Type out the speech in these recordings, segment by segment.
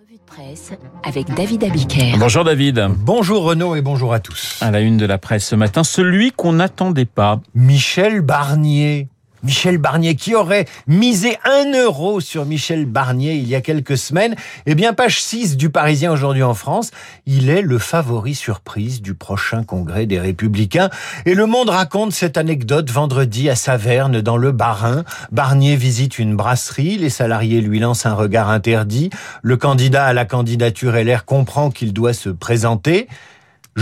Revue de presse avec David Abiker. Bonjour David. Bonjour Renaud et bonjour à tous. À la une de la presse ce matin, celui qu'on n'attendait pas. Michel Barnier. Michel Barnier qui aurait misé un euro sur Michel Barnier il y a quelques semaines. Eh bien, page 6 du Parisien aujourd'hui en France, il est le favori surprise du prochain congrès des Républicains. Et Le Monde raconte cette anecdote vendredi à Saverne dans le Bas-Rhin. Barnier visite une brasserie, les salariés lui lancent un regard interdit. Le candidat à la candidature LR comprend qu'il doit se présenter.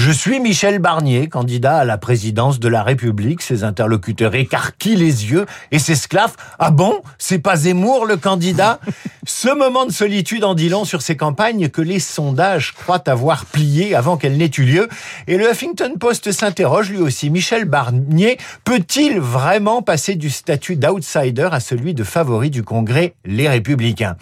Je suis Michel Barnier, candidat à la présidence de la République. Ses interlocuteurs écarquillent les yeux et s'esclaffent. Ah bon? C'est pas Zemmour le candidat? Ce moment de solitude en dit long sur ces campagnes que les sondages croient avoir plié avant qu'elles n'aient eu lieu. Et le Huffington Post s'interroge lui aussi. Michel Barnier peut-il vraiment passer du statut d'outsider à celui de favori du Congrès Les Républicains?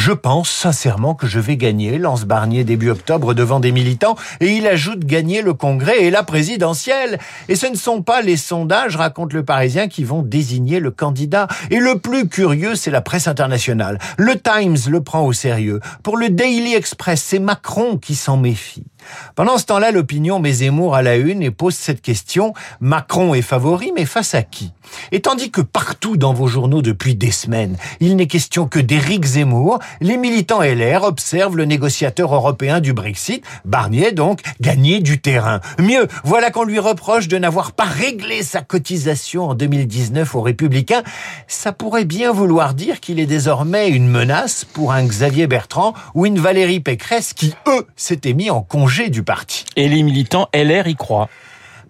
Je pense sincèrement que je vais gagner, lance Barnier début octobre devant des militants, et il ajoute gagner le Congrès et la présidentielle. Et ce ne sont pas les sondages, raconte le Parisien, qui vont désigner le candidat. Et le plus curieux, c'est la presse internationale. Le Times le prend au sérieux. Pour le Daily Express, c'est Macron qui s'en méfie. Pendant ce temps-là, l'opinion met Zemmour à la une et pose cette question. Macron est favori, mais face à qui? Et tandis que partout dans vos journaux depuis des semaines, il n'est question que d'Éric Zemmour, les militants LR observent le négociateur européen du Brexit, Barnier donc, gagner du terrain. Mieux, voilà qu'on lui reproche de n'avoir pas réglé sa cotisation en 2019 aux Républicains. Ça pourrait bien vouloir dire qu'il est désormais une menace pour un Xavier Bertrand ou une Valérie Pécresse qui, eux, s'étaient mis en congé du parti. Et les militants LR y croient.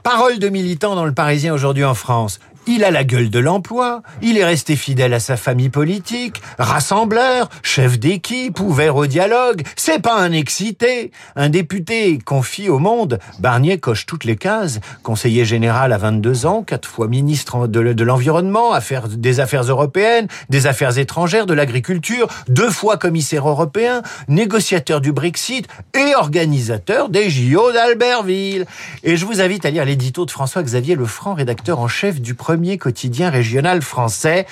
Parole de militants dans le Parisien aujourd'hui en France. Il a la gueule de l'emploi, il est resté fidèle à sa famille politique, rassembleur, chef d'équipe, ouvert au dialogue, c'est pas un excité. Un député confie au monde, Barnier coche toutes les cases, conseiller général à 22 ans, quatre fois ministre de l'Environnement, des Affaires européennes, des Affaires étrangères, de l'agriculture, deux fois commissaire européen, négociateur du Brexit et organisateur des JO d'Albertville. Et je vous invite à lire l'édito de François-Xavier Lefranc, rédacteur en chef du quotidien régional français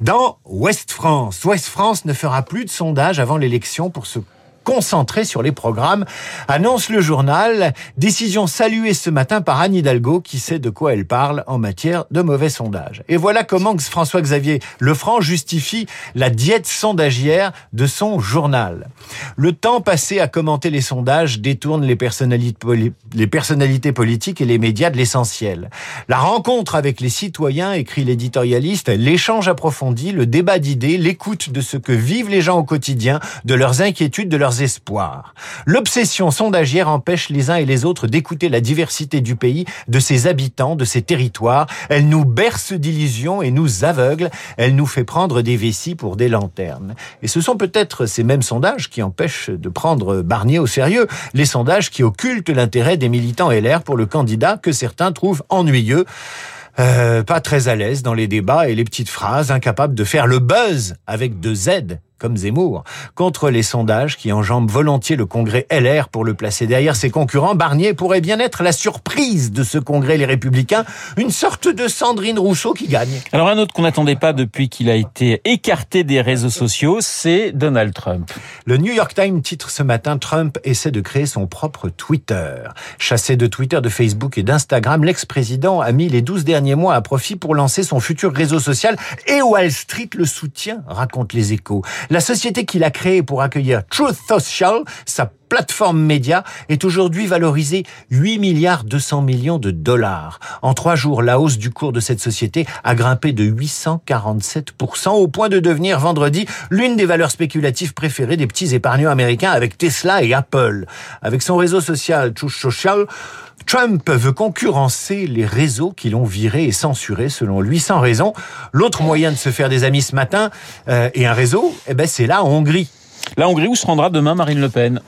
dans Ouest France. Ouest France ne fera plus de sondage avant l'élection pour se concentré sur les programmes, annonce le journal. Décision saluée ce matin par Anne Hidalgo qui sait de quoi elle parle en matière de mauvais sondage. Et voilà comment François-Xavier Lefranc justifie la diète sondagière de son journal. Le temps passé à commenter les sondages détourne les personnalités, les personnalités politiques et les médias de l'essentiel. La rencontre avec les citoyens, écrit l'éditorialiste, l'échange approfondi, le débat d'idées, l'écoute de ce que vivent les gens au quotidien, de leurs inquiétudes, de leurs espoirs. L'obsession sondagière empêche les uns et les autres d'écouter la diversité du pays, de ses habitants, de ses territoires. Elle nous berce d'illusions et nous aveugle. Elle nous fait prendre des vessies pour des lanternes. Et ce sont peut-être ces mêmes sondages qui empêchent de prendre Barnier au sérieux. Les sondages qui occultent l'intérêt des militants LR pour le candidat que certains trouvent ennuyeux. Euh, pas très à l'aise dans les débats et les petites phrases, incapables de faire le buzz avec deux Z comme Zemmour, contre les sondages qui enjambent volontiers le congrès LR pour le placer derrière ses concurrents, Barnier pourrait bien être la surprise de ce congrès Les Républicains, une sorte de Sandrine Rousseau qui gagne. Alors un autre qu'on n'attendait pas depuis qu'il a été écarté des réseaux sociaux, c'est Donald Trump. Le New York Times titre ce matin Trump essaie de créer son propre Twitter. Chassé de Twitter, de Facebook et d'Instagram, l'ex-président a mis les 12 derniers mois à profit pour lancer son futur réseau social et Wall Street le soutient, raconte les échos. La société qu'il a créée pour accueillir Truth Social, sa plateforme média, est aujourd'hui valorisée 8 milliards 200 millions de dollars. En trois jours, la hausse du cours de cette société a grimpé de 847% au point de devenir vendredi l'une des valeurs spéculatives préférées des petits épargnants américains avec Tesla et Apple. Avec son réseau social Truth Social, Trump veut concurrencer les réseaux qui l'ont viré et censuré selon lui sans raison. L'autre moyen de se faire des amis ce matin euh, et un réseau, eh ben c'est la Hongrie. La Hongrie où se rendra demain Marine Le Pen?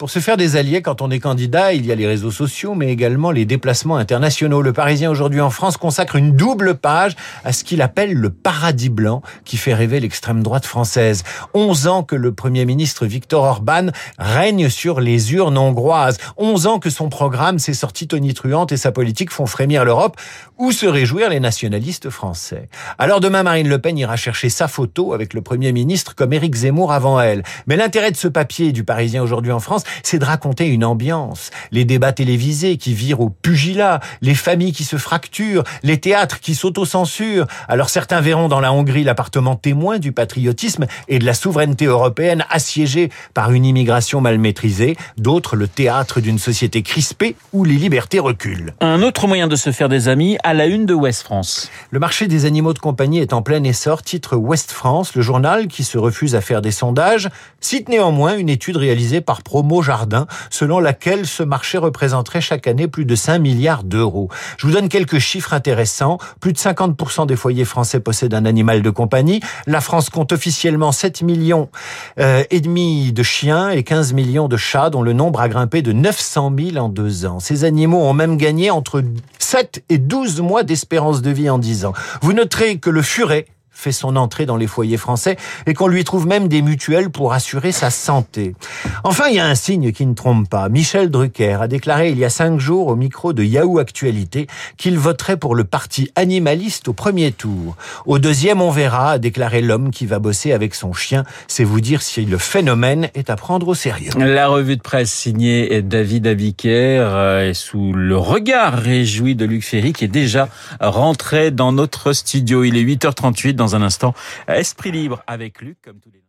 Pour se faire des alliés, quand on est candidat, il y a les réseaux sociaux, mais également les déplacements internationaux. Le Parisien aujourd'hui en France consacre une double page à ce qu'il appelle le paradis blanc qui fait rêver l'extrême droite française. 11 ans que le Premier ministre Victor Orban règne sur les urnes hongroises. 11 ans que son programme, ses sorties tonitruantes et sa politique font frémir l'Europe. Où se réjouir les nationalistes français? Alors demain, Marine Le Pen ira chercher sa photo avec le Premier ministre comme Éric Zemmour avant elle. Mais l'intérêt de ce papier du Parisien aujourd'hui en France, c'est de raconter une ambiance. Les débats télévisés qui virent au pugilat, les familles qui se fracturent, les théâtres qui s'autocensurent. Alors certains verront dans la Hongrie l'appartement témoin du patriotisme et de la souveraineté européenne assiégée par une immigration mal maîtrisée, d'autres le théâtre d'une société crispée où les libertés reculent. Un autre moyen de se faire des amis à la une de Ouest France. Le marché des animaux de compagnie est en plein essor, titre Ouest France, le journal qui se refuse à faire des sondages, cite néanmoins une étude réalisée par Promo Jardin, selon laquelle ce marché représenterait chaque année plus de 5 milliards d'euros. Je vous donne quelques chiffres intéressants. Plus de 50% des foyers français possèdent un animal de compagnie. La France compte officiellement 7 millions euh, et demi de chiens et 15 millions de chats, dont le nombre a grimpé de 900 000 en deux ans. Ces animaux ont même gagné entre 7 et 12 mois d'espérance de vie en 10 ans. Vous noterez que le furet fait son entrée dans les foyers français et qu'on lui trouve même des mutuelles pour assurer sa santé. Enfin, il y a un signe qui ne trompe pas. Michel Drucker a déclaré il y a cinq jours au micro de Yahoo Actualité qu'il voterait pour le parti animaliste au premier tour. Au deuxième, on verra, a déclaré l'homme qui va bosser avec son chien. C'est vous dire si le phénomène est à prendre au sérieux. La revue de presse signée David Abiker euh, est sous le regard réjoui de Luc Ferry qui est déjà rentré dans notre studio. Il est 8h38 un instant. Esprit libre avec Luc comme tous les